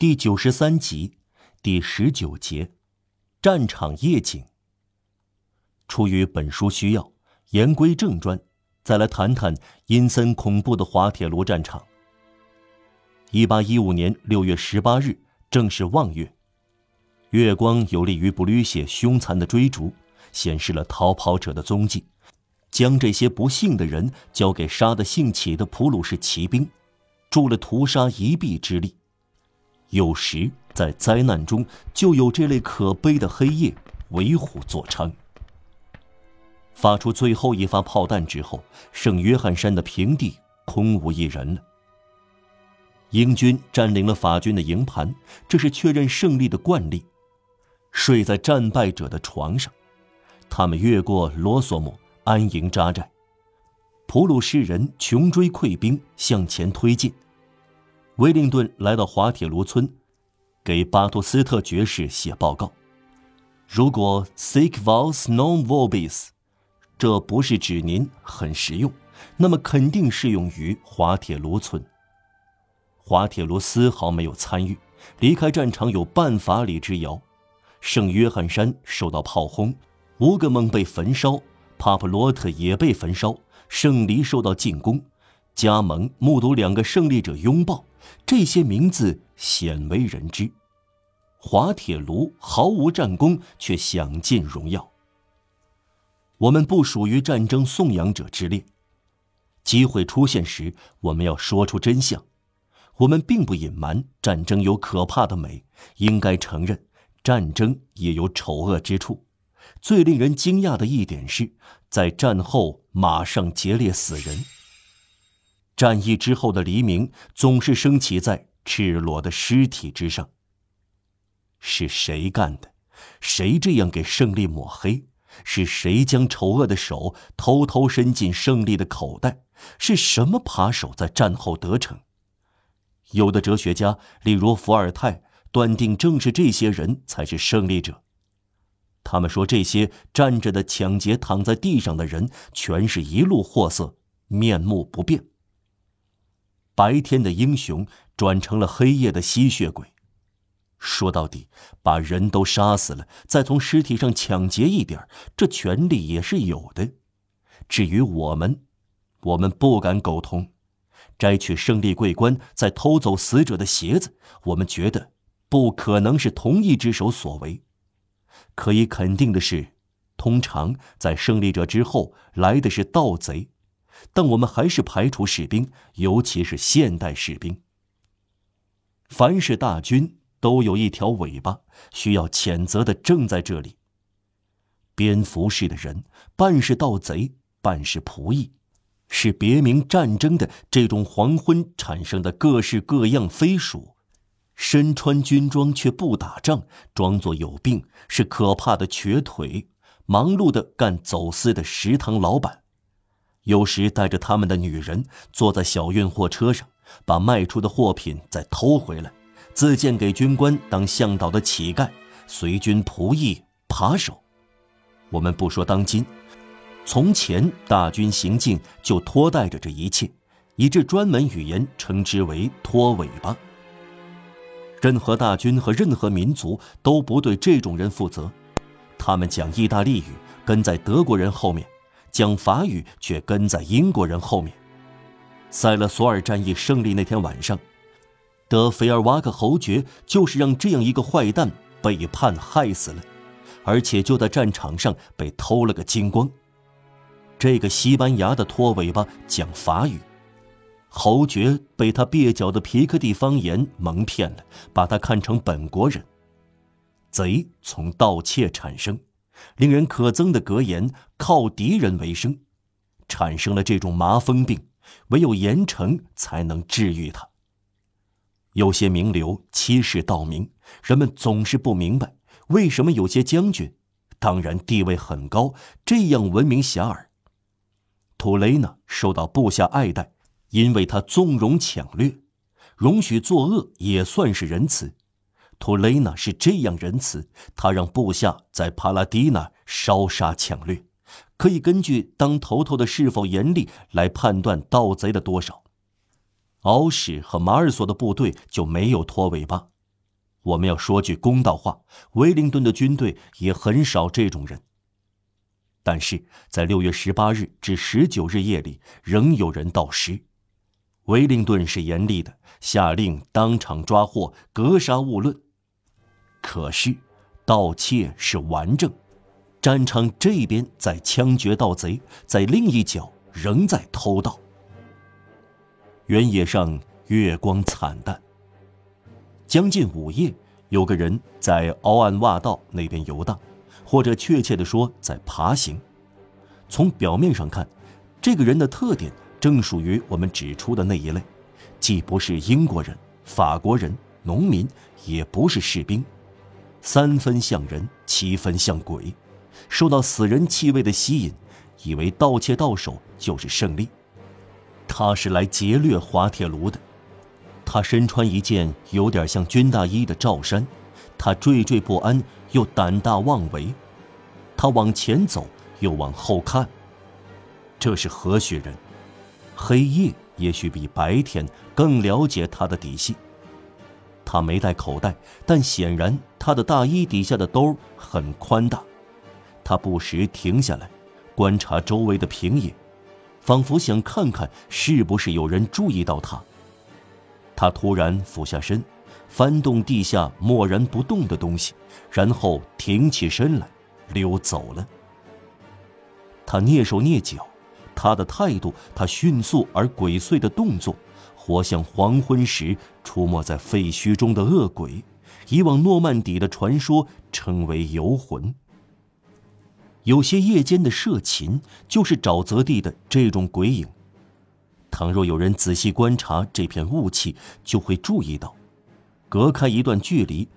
第九十三集，第十九节，战场夜景。出于本书需要，言归正传，再来谈谈阴森恐怖的滑铁卢战场。一八一五年六月十八日，正是望月，月光有利于布吕谢凶残的追逐，显示了逃跑者的踪迹，将这些不幸的人交给杀得兴起的普鲁士骑兵，助了屠杀一臂之力。有时在灾难中，就有这类可悲的黑夜为虎作伥。发出最后一发炮弹之后，圣约翰山的平地空无一人了。英军占领了法军的营盘，这是确认胜利的惯例。睡在战败者的床上，他们越过罗索姆，安营扎寨。普鲁士人穷追溃兵，向前推进。威灵顿来到滑铁卢村，给巴托斯特爵士写报告。如果 “sic vos non vobis”，这不是指您很实用，那么肯定适用于滑铁卢村。滑铁卢丝毫没有参与，离开战场有半法里之遥。圣约翰山受到炮轰，乌格蒙被焚烧，帕普罗特也被焚烧，圣黎受到进攻，加盟目睹两个胜利者拥抱。这些名字鲜为人知，滑铁卢毫无战功，却享尽荣耀。我们不属于战争颂扬者之列，机会出现时，我们要说出真相。我们并不隐瞒战争有可怕的美，应该承认战争也有丑恶之处。最令人惊讶的一点是，在战后马上劫掠死人。战役之后的黎明总是升起在赤裸的尸体之上。是谁干的？谁这样给胜利抹黑？是谁将丑恶的手偷偷伸进胜利的口袋？是什么扒手在战后得逞？有的哲学家，例如伏尔泰，断定正是这些人才是胜利者。他们说，这些站着的、抢劫躺在地上的人，全是一路货色，面目不变。白天的英雄转成了黑夜的吸血鬼。说到底，把人都杀死了，再从尸体上抢劫一点这权利也是有的。至于我们，我们不敢苟同。摘取胜利桂冠，再偷走死者的鞋子，我们觉得不可能是同一只手所为。可以肯定的是，通常在胜利者之后来的是盗贼。但我们还是排除士兵，尤其是现代士兵。凡是大军都有一条尾巴，需要谴责的正在这里。蝙蝠式的人，半是盗贼，半是仆役，是别名战争的这种黄昏产生的各式各样飞鼠，身穿军装却不打仗，装作有病，是可怕的瘸腿，忙碌的干走私的食堂老板。有时带着他们的女人坐在小运货车上，把卖出的货品再偷回来，自荐给军官当向导的乞丐、随军仆役、扒手。我们不说当今，从前大军行进就拖带着这一切，以致专门语言称之为“拖尾巴”。任何大军和任何民族都不对这种人负责，他们讲意大利语，跟在德国人后面。讲法语却跟在英国人后面。塞勒索尔战役胜利那天晚上，德菲尔瓦克侯爵就是让这样一个坏蛋背叛害死了，而且就在战场上被偷了个精光。这个西班牙的拖尾巴讲法语，侯爵被他蹩脚的皮克蒂方言蒙骗了，把他看成本国人。贼从盗窃产生。令人可憎的格言“靠敌人为生”，产生了这种麻风病，唯有严惩才能治愈它。有些名流欺世盗名，人们总是不明白为什么有些将军，当然地位很高，这样闻名遐迩。图雷纳受到部下爱戴，因为他纵容抢掠，容许作恶也算是仁慈。图雷纳是这样仁慈，他让部下在帕拉迪纳烧杀抢掠，可以根据当头头的是否严厉来判断盗贼的多少。敖史和马尔索的部队就没有拖尾巴，我们要说句公道话，威灵顿的军队也很少这种人。但是在六月十八日至十九日夜里，仍有人盗尸。威灵顿是严厉的，下令当场抓获，格杀勿论。可是，盗窃是顽症，战场这边在枪决盗贼，在另一角仍在偷盗。原野上月光惨淡。将近午夜，有个人在凹岸洼道那边游荡，或者确切的说，在爬行。从表面上看，这个人的特点正属于我们指出的那一类，既不是英国人、法国人、农民，也不是士兵，三分像人，七分像鬼，受到死人气味的吸引，以为盗窃到手就是胜利。他是来劫掠滑铁卢的。他身穿一件有点像军大衣的罩衫，他惴惴不安又胆大妄为，他往前走又往后看。这是何许人？黑夜也许比白天更了解他的底细。他没带口袋，但显然他的大衣底下的兜很宽大。他不时停下来，观察周围的平野，仿佛想看看是不是有人注意到他。他突然俯下身，翻动地下默然不动的东西，然后挺起身来，溜走了。他蹑手蹑脚，他的态度，他迅速而鬼祟的动作，活像黄昏时出没在废墟中的恶鬼，以往诺曼底的传说称为游魂。有些夜间的射禽，就是沼泽地的这种鬼影。倘若有人仔细观察这片雾气，就会注意到，隔开一段距离，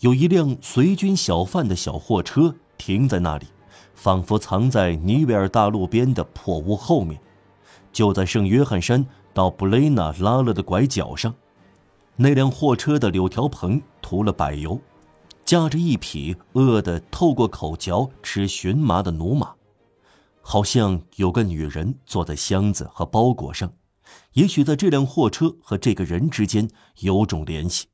有一辆随军小贩的小货车停在那里，仿佛藏在尼维尔大路边的破屋后面，就在圣约翰山到布雷纳拉勒的拐角上。那辆货车的柳条棚涂了柏油，驾着一匹饿得透过口嚼吃荨麻的驽马。好像有个女人坐在箱子和包裹上，也许在这辆货车和这个人之间有种联系。